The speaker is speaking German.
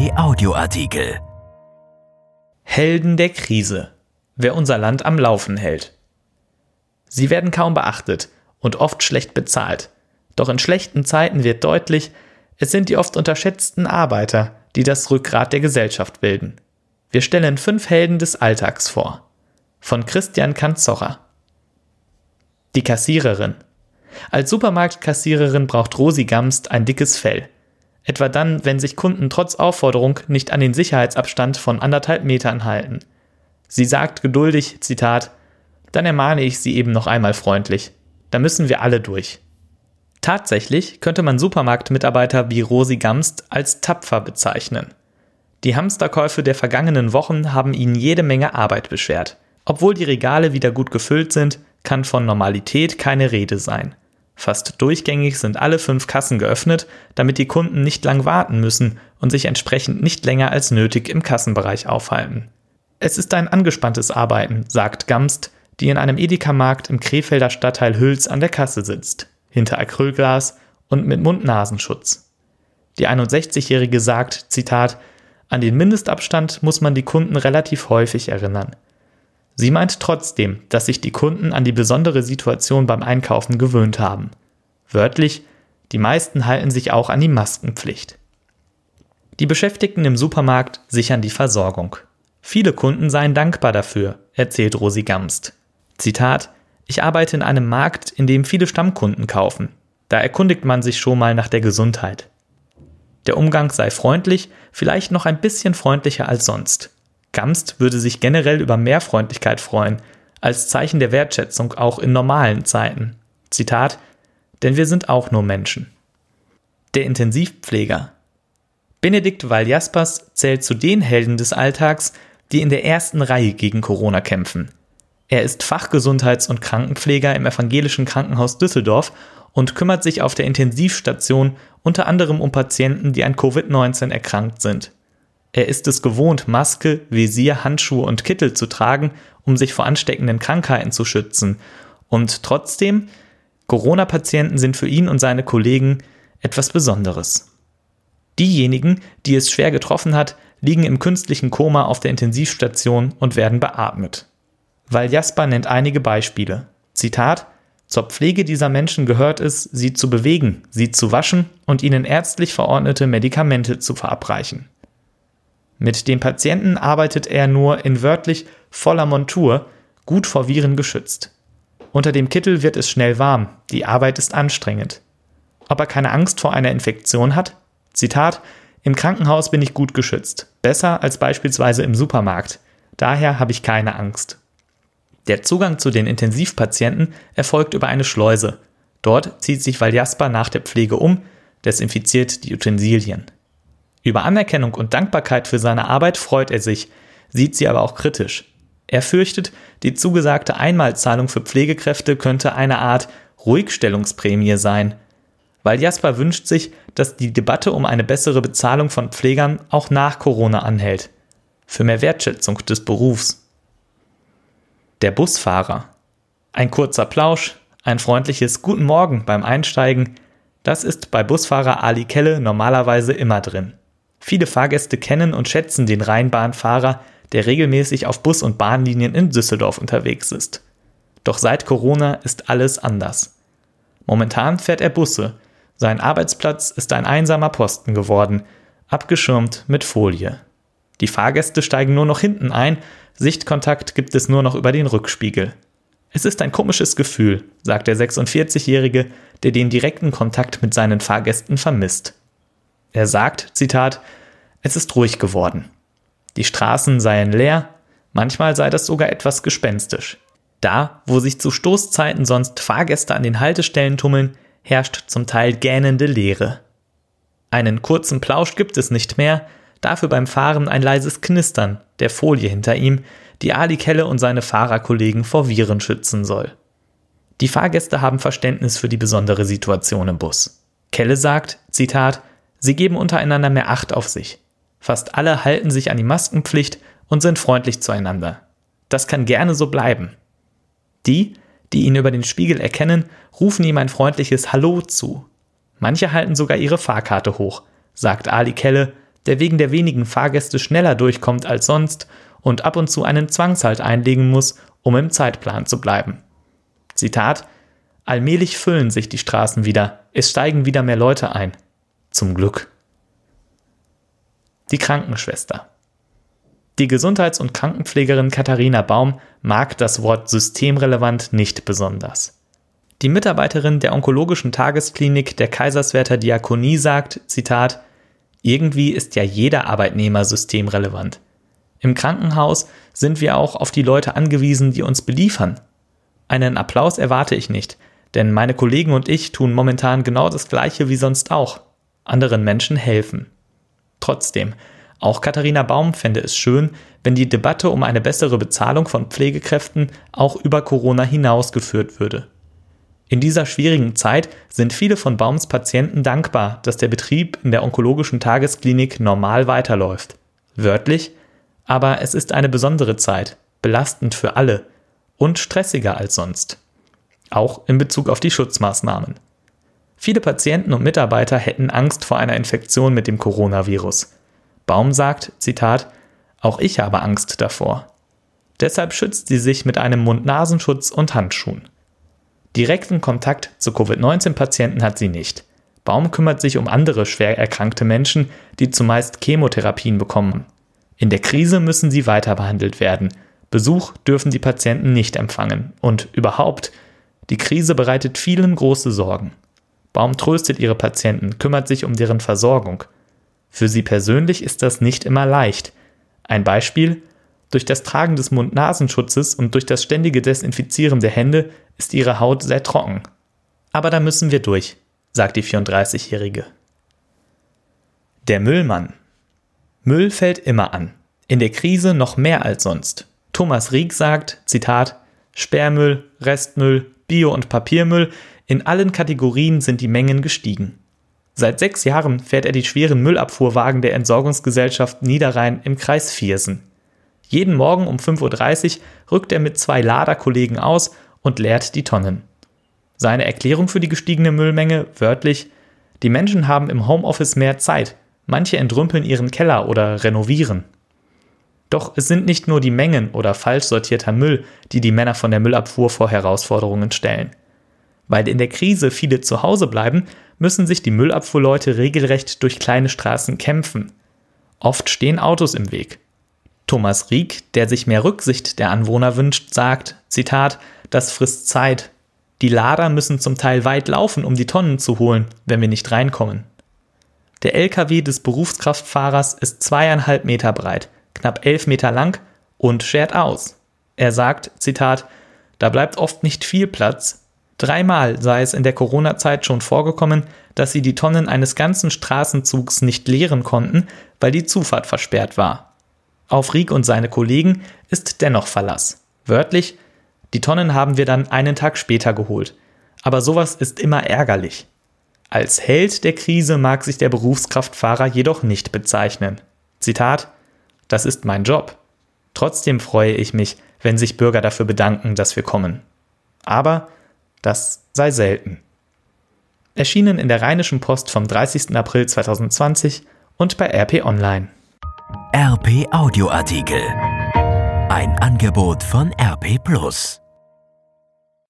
RP Audioartikel. Helden der Krise. Wer unser Land am Laufen hält. Sie werden kaum beachtet und oft schlecht bezahlt. Doch in schlechten Zeiten wird deutlich, es sind die oft unterschätzten Arbeiter, die das Rückgrat der Gesellschaft bilden. Wir stellen fünf Helden des Alltags vor. Von Christian Kanzocher. Die Kassiererin. Als Supermarktkassiererin braucht Rosi Gamst ein dickes Fell. Etwa dann, wenn sich Kunden trotz Aufforderung nicht an den Sicherheitsabstand von anderthalb Metern halten. Sie sagt geduldig, Zitat, dann ermahne ich sie eben noch einmal freundlich. Da müssen wir alle durch. Tatsächlich könnte man Supermarktmitarbeiter wie Rosi Gamst als tapfer bezeichnen. Die Hamsterkäufe der vergangenen Wochen haben ihnen jede Menge Arbeit beschert. Obwohl die Regale wieder gut gefüllt sind, kann von Normalität keine Rede sein. Fast durchgängig sind alle fünf Kassen geöffnet, damit die Kunden nicht lang warten müssen und sich entsprechend nicht länger als nötig im Kassenbereich aufhalten. Es ist ein angespanntes Arbeiten, sagt Gamst, die in einem Edeka-Markt im Krefelder Stadtteil Hüls an der Kasse sitzt, hinter Acrylglas und mit Mund-Nasenschutz. Die 61-Jährige sagt, Zitat, an den Mindestabstand muss man die Kunden relativ häufig erinnern. Sie meint trotzdem, dass sich die Kunden an die besondere Situation beim Einkaufen gewöhnt haben. Wörtlich, die meisten halten sich auch an die Maskenpflicht. Die Beschäftigten im Supermarkt sichern die Versorgung. Viele Kunden seien dankbar dafür, erzählt Rosi Gamst. Zitat: Ich arbeite in einem Markt, in dem viele Stammkunden kaufen. Da erkundigt man sich schon mal nach der Gesundheit. Der Umgang sei freundlich, vielleicht noch ein bisschen freundlicher als sonst. Gamst würde sich generell über mehr Freundlichkeit freuen, als Zeichen der Wertschätzung auch in normalen Zeiten. Zitat, denn wir sind auch nur Menschen. Der Intensivpfleger. Benedikt Waljaspers zählt zu den Helden des Alltags, die in der ersten Reihe gegen Corona kämpfen. Er ist Fachgesundheits- und Krankenpfleger im evangelischen Krankenhaus Düsseldorf und kümmert sich auf der Intensivstation unter anderem um Patienten, die an Covid-19 erkrankt sind. Er ist es gewohnt, Maske, Visier, Handschuhe und Kittel zu tragen, um sich vor ansteckenden Krankheiten zu schützen. Und trotzdem, Corona-Patienten sind für ihn und seine Kollegen etwas Besonderes. Diejenigen, die es schwer getroffen hat, liegen im künstlichen Koma auf der Intensivstation und werden beatmet. Weil Jasper nennt einige Beispiele. Zitat zur Pflege dieser Menschen gehört es, sie zu bewegen, sie zu waschen und ihnen ärztlich verordnete Medikamente zu verabreichen. Mit den Patienten arbeitet er nur in wörtlich voller Montur, gut vor Viren geschützt. Unter dem Kittel wird es schnell warm, die Arbeit ist anstrengend. Ob er keine Angst vor einer Infektion hat? Zitat, im Krankenhaus bin ich gut geschützt, besser als beispielsweise im Supermarkt. Daher habe ich keine Angst. Der Zugang zu den Intensivpatienten erfolgt über eine Schleuse. Dort zieht sich Valjasper nach der Pflege um, desinfiziert die Utensilien. Über Anerkennung und Dankbarkeit für seine Arbeit freut er sich, sieht sie aber auch kritisch. Er fürchtet, die zugesagte Einmalzahlung für Pflegekräfte könnte eine Art Ruhigstellungsprämie sein. Weil Jasper wünscht sich, dass die Debatte um eine bessere Bezahlung von Pflegern auch nach Corona anhält. Für mehr Wertschätzung des Berufs. Der Busfahrer. Ein kurzer Plausch, ein freundliches Guten Morgen beim Einsteigen, das ist bei Busfahrer Ali Kelle normalerweise immer drin. Viele Fahrgäste kennen und schätzen den Rheinbahnfahrer, der regelmäßig auf Bus- und Bahnlinien in Düsseldorf unterwegs ist. Doch seit Corona ist alles anders. Momentan fährt er Busse. Sein Arbeitsplatz ist ein einsamer Posten geworden, abgeschirmt mit Folie. Die Fahrgäste steigen nur noch hinten ein, Sichtkontakt gibt es nur noch über den Rückspiegel. Es ist ein komisches Gefühl, sagt der 46-Jährige, der den direkten Kontakt mit seinen Fahrgästen vermisst. Er sagt, Zitat, es ist ruhig geworden. Die Straßen seien leer, manchmal sei das sogar etwas gespenstisch. Da, wo sich zu Stoßzeiten sonst Fahrgäste an den Haltestellen tummeln, herrscht zum Teil gähnende Leere. Einen kurzen Plausch gibt es nicht mehr, dafür beim Fahren ein leises Knistern der Folie hinter ihm, die Ali Kelle und seine Fahrerkollegen vor Viren schützen soll. Die Fahrgäste haben Verständnis für die besondere Situation im Bus. Kelle sagt, Zitat, Sie geben untereinander mehr Acht auf sich. Fast alle halten sich an die Maskenpflicht und sind freundlich zueinander. Das kann gerne so bleiben. Die, die ihn über den Spiegel erkennen, rufen ihm ein freundliches Hallo zu. Manche halten sogar ihre Fahrkarte hoch, sagt Ali Kelle, der wegen der wenigen Fahrgäste schneller durchkommt als sonst und ab und zu einen Zwangshalt einlegen muss, um im Zeitplan zu bleiben. Zitat Allmählich füllen sich die Straßen wieder, es steigen wieder mehr Leute ein. Zum Glück. Die Krankenschwester. Die Gesundheits- und Krankenpflegerin Katharina Baum mag das Wort systemrelevant nicht besonders. Die Mitarbeiterin der onkologischen Tagesklinik der Kaiserswerther Diakonie sagt, Zitat, irgendwie ist ja jeder Arbeitnehmer systemrelevant. Im Krankenhaus sind wir auch auf die Leute angewiesen, die uns beliefern. Einen Applaus erwarte ich nicht, denn meine Kollegen und ich tun momentan genau das Gleiche wie sonst auch. Anderen Menschen helfen. Trotzdem, auch Katharina Baum fände es schön, wenn die Debatte um eine bessere Bezahlung von Pflegekräften auch über Corona hinaus geführt würde. In dieser schwierigen Zeit sind viele von Baums Patienten dankbar, dass der Betrieb in der onkologischen Tagesklinik normal weiterläuft. Wörtlich, aber es ist eine besondere Zeit, belastend für alle und stressiger als sonst. Auch in Bezug auf die Schutzmaßnahmen. Viele Patienten und Mitarbeiter hätten Angst vor einer Infektion mit dem Coronavirus. Baum sagt, Zitat, auch ich habe Angst davor. Deshalb schützt sie sich mit einem Mund-Nasenschutz und Handschuhen. Direkten Kontakt zu Covid-19-Patienten hat sie nicht. Baum kümmert sich um andere schwer erkrankte Menschen, die zumeist Chemotherapien bekommen. In der Krise müssen sie weiter behandelt werden. Besuch dürfen die Patienten nicht empfangen. Und überhaupt, die Krise bereitet vielen große Sorgen. Baum tröstet ihre Patienten, kümmert sich um deren Versorgung. Für sie persönlich ist das nicht immer leicht. Ein Beispiel, durch das Tragen des Mund-Nasenschutzes und durch das ständige Desinfizieren der Hände ist ihre Haut sehr trocken. Aber da müssen wir durch, sagt die 34-Jährige. Der Müllmann. Müll fällt immer an. In der Krise noch mehr als sonst. Thomas Rieck sagt, Zitat, Sperrmüll, Restmüll, Bio- und Papiermüll, in allen Kategorien sind die Mengen gestiegen. Seit sechs Jahren fährt er die schweren Müllabfuhrwagen der Entsorgungsgesellschaft Niederrhein im Kreis Viersen. Jeden Morgen um 5.30 Uhr rückt er mit zwei Laderkollegen aus und leert die Tonnen. Seine Erklärung für die gestiegene Müllmenge wörtlich, die Menschen haben im Homeoffice mehr Zeit, Manche entrümpeln ihren Keller oder renovieren. Doch es sind nicht nur die Mengen oder falsch sortierter Müll, die die Männer von der Müllabfuhr vor Herausforderungen stellen. Weil in der Krise viele zu Hause bleiben, müssen sich die Müllabfuhrleute regelrecht durch kleine Straßen kämpfen. Oft stehen Autos im Weg. Thomas Rieck, der sich mehr Rücksicht der Anwohner wünscht, sagt, Zitat, das frisst Zeit. Die Lader müssen zum Teil weit laufen, um die Tonnen zu holen, wenn wir nicht reinkommen. Der LKW des Berufskraftfahrers ist zweieinhalb Meter breit, knapp elf Meter lang und schert aus. Er sagt, Zitat, da bleibt oft nicht viel Platz. Dreimal sei es in der Corona-Zeit schon vorgekommen, dass sie die Tonnen eines ganzen Straßenzugs nicht leeren konnten, weil die Zufahrt versperrt war. Auf Rieck und seine Kollegen ist dennoch Verlass. Wörtlich, die Tonnen haben wir dann einen Tag später geholt. Aber sowas ist immer ärgerlich. Als Held der Krise mag sich der Berufskraftfahrer jedoch nicht bezeichnen. Zitat Das ist mein Job. Trotzdem freue ich mich, wenn sich Bürger dafür bedanken, dass wir kommen. Aber das sei selten. Erschienen in der Rheinischen Post vom 30. April 2020 und bei RP Online. RP Audioartikel. Ein Angebot von RP Plus.